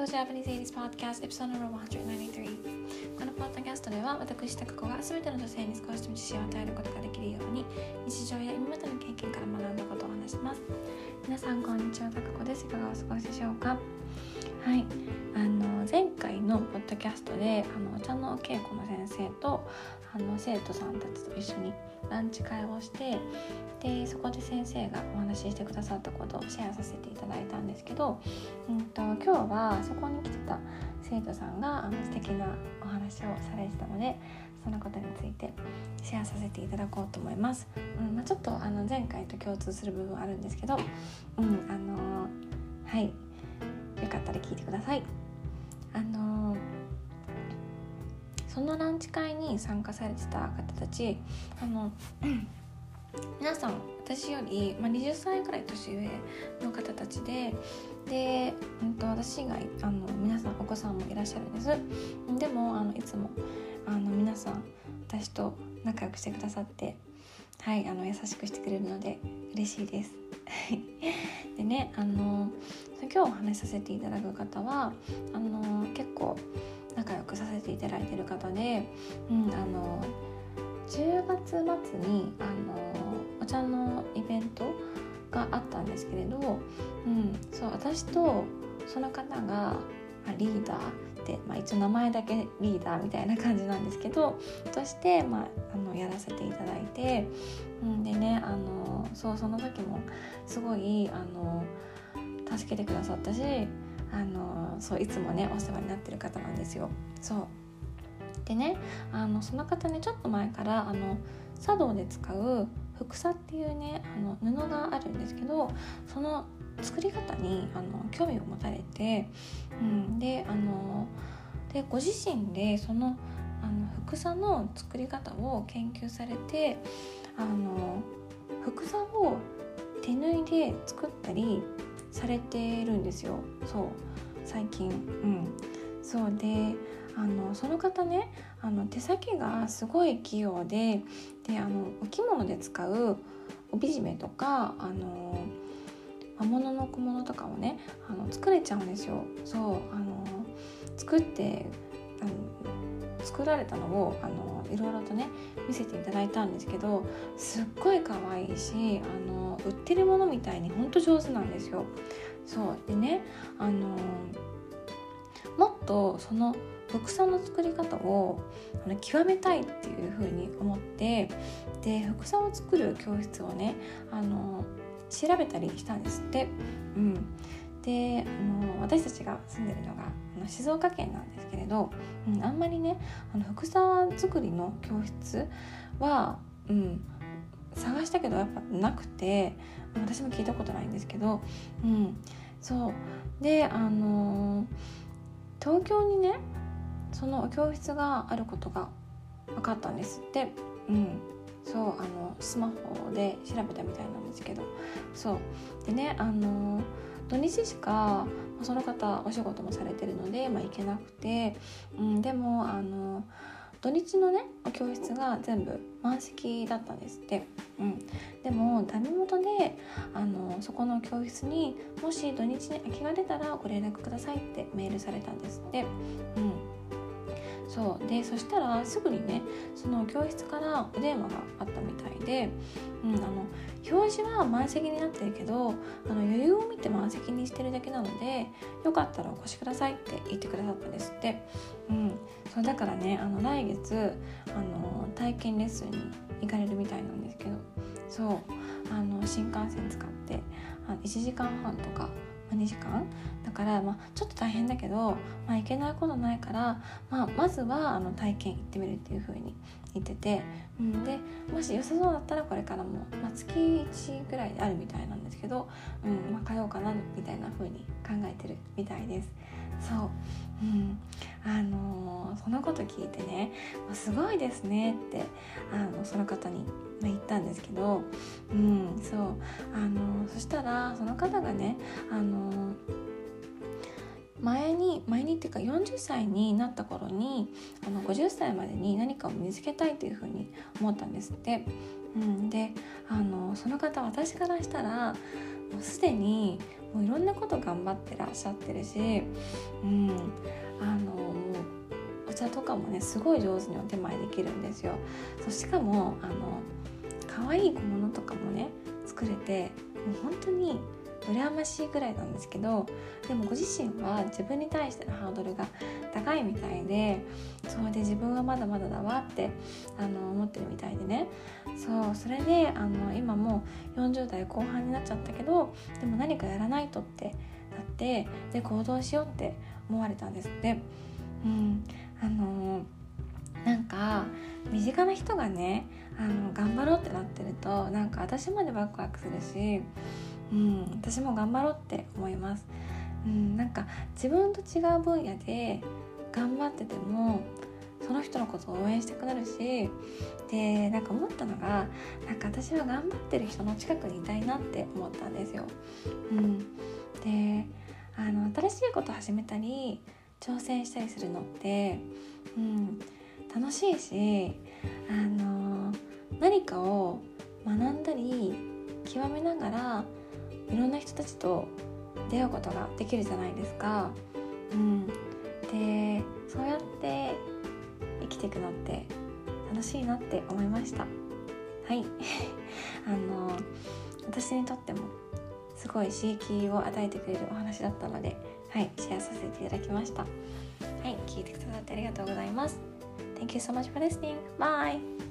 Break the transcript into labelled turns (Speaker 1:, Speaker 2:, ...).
Speaker 1: Go Japanese 80s Podcast Episode No.193 このポッドキャストでは私タカ子が全ての女性に少しでも自信を与えることができるように日常や今までの経験から学んだことを話します。皆さんこんにちはタカ子です。いかがお過ごしでしょうか？はい。前回のポッドキャストであのお茶の稽古の先生とあの生徒さんたちと一緒にランチ会をしてでそこで先生がお話ししてくださったことをシェアさせていただいたんですけど、うんと、今日はそこに来てた生徒さんがあの素敵なお話をされてたのでそのことについてシェアさせていただこうと思います。うんまあ、ちょっとあの前回と共通する部分あるんですけど、うんあのはいよかったら聞いてください。そのランチ会に参加されてた方たちあの 皆さん私より、まあ、20歳くらい年上の方たちでで、うんと、私以外あの皆さんお子さんもいらっしゃるんです。でもあのいつもあの皆さん私と仲良くしてくださってはいあの優しくしてくれるので嬉しいです。でねあの今日お話しさせていただく方はあの結構仲良くさせていただいてる方で、うん、あの10月末にあのお茶のイベントがあったんですけれど、うん、そう私とその方がリーダーで、まあ、一応名前だけリーダーみたいな感じなんですけどとして、まあ、あのやらせていただいて、うん、でねあのそうその時もすごいあの助けてくださったしあのそういつもねお世話になってる方なんですよ。そうでねあのその方ねちょっと前からあの茶道で使うふさっていうねあの布があるんですけどその作り方にあの興味を持たれて、うん、であのでご自身でそのあのふさの作り方を研究されてあのふさを手縫いで作ったりされてるんですよ。そう。最近。うん。そう。であのその方ねあの手先がすごい器用でであのお着物で使う帯締めとかあの魔物の小物とかをねあの作れちゃうんですよ。そう。あの作ってあの作られたのをあのいろいろとね見せていただいたんですけどすっごい可愛いしあの売ってるものみたいにほんと上手なんですよ。そうでねあのもっとその副さの作り方をあの極めたいっていうふうに思ってで副さを作る教室をねあの調べたりしたんですって。うん、であの私たちが住んでるのがあの静岡県なんですけれど、うん、あんまりねあの副さ作りの教室は、うん、探したけどやっぱなくて私も聞いたことないんですけど、うん、そう。であの東京にねその教室があることが分かったんです。ってうんそうあのスマホで調べたみたいなんですけどそう。でねあの土日しかその方お仕事もされてるので、まあ、行けなくて、うん、でもあの土日のね教室が全部満席だったんですって、うん、でもダメ元であのそこの教室にもし土日に空きが出たらご連絡くださいってメールされたんですって、うん、そう。でそしたらすぐにねその教室からお電話があったみたいで、うん、あの表示は満席になってるけどあの余裕を見て満席にしてるだけなのでよかったらお越しくださいって言ってくださったんですって、うん、そうだからねあの来月あの体験レッスンに行かれるみたいなんですけどそう。あの新幹線使ってあ1時間半とか2時間？だから、まあ、ちょっと大変だけど、まあ、行けないことないから、まあ、まずはあの体験行ってみるっていう風に言ってて、うん、でもし良さそうだったらこれからも、まあ、月1ぐらいであるみたいなんですけど、うんまあ、通おうかなみたいな風に考えてるみたいです。そう、うん。あの、そのこと聞いてね「すごいですね」ってあのその方に言ったんですけど、うん、そう。あのそしたらその方がねあの前に前にっていうか40歳になった頃にあの50歳までに何かを身につけたいというふうに思ったんですって。うん、であのその方私からしたら、もうすでにもういろんなこと頑張ってらっしゃってるし、うん、あのもうお茶とかもねすごい上手にお手前できるんですよ。そうしかもあの可愛い小物とかもね作れてもう本当に羨ましいぐらいなんですけどでもご自身は自分に対してのハードルが高いみたいでそれで自分はまだまだだわってあの思ってるみたいでねそうそれであの今もう40代後半になっちゃったけどでも何かやらないとってなってで行動しようって思われたんですって。うんあのなんか身近な人がねあの頑張ろうってなってるとなんか私までワクワクするしうん、私も頑張ろうって思います、うん、なんか自分と違う分野で頑張っててもその人のことを応援したくなるしでなんか思ったのがなんか私は頑張ってる人の近くにいたいなって思ったんですよ。うん、であの新しいこと始めたり挑戦したりするのって、うん、楽しいしあの何かを学んだり極めながらいろんな人たちと出会うことができるじゃないですか。うん、でそうやって生きていくのって楽しいなって思いました。はい あの私にとってもすごい刺激を与えてくれるお話だったので、はい、シェアさせていただきました。はい、聞いてくださってありがとうございます。Thank you so much for listening. Bye!